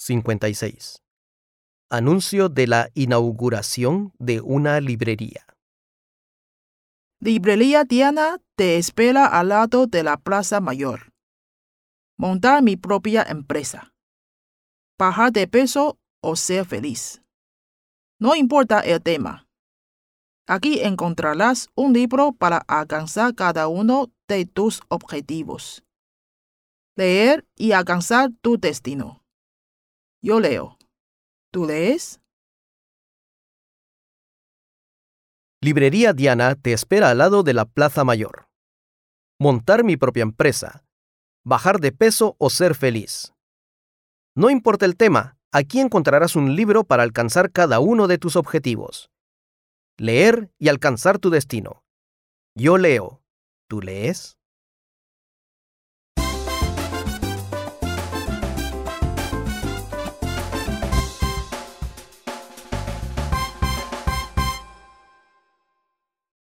56. Anuncio de la inauguración de una librería. Librería Diana te espera al lado de la Plaza Mayor. Montar mi propia empresa. Bajar de peso o ser feliz. No importa el tema. Aquí encontrarás un libro para alcanzar cada uno de tus objetivos. Leer y alcanzar tu destino. Yo leo. ¿Tú lees? Librería Diana te espera al lado de la Plaza Mayor. Montar mi propia empresa. Bajar de peso o ser feliz. No importa el tema, aquí encontrarás un libro para alcanzar cada uno de tus objetivos. Leer y alcanzar tu destino. Yo leo. ¿Tú lees?